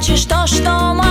прячешь то, что можешь.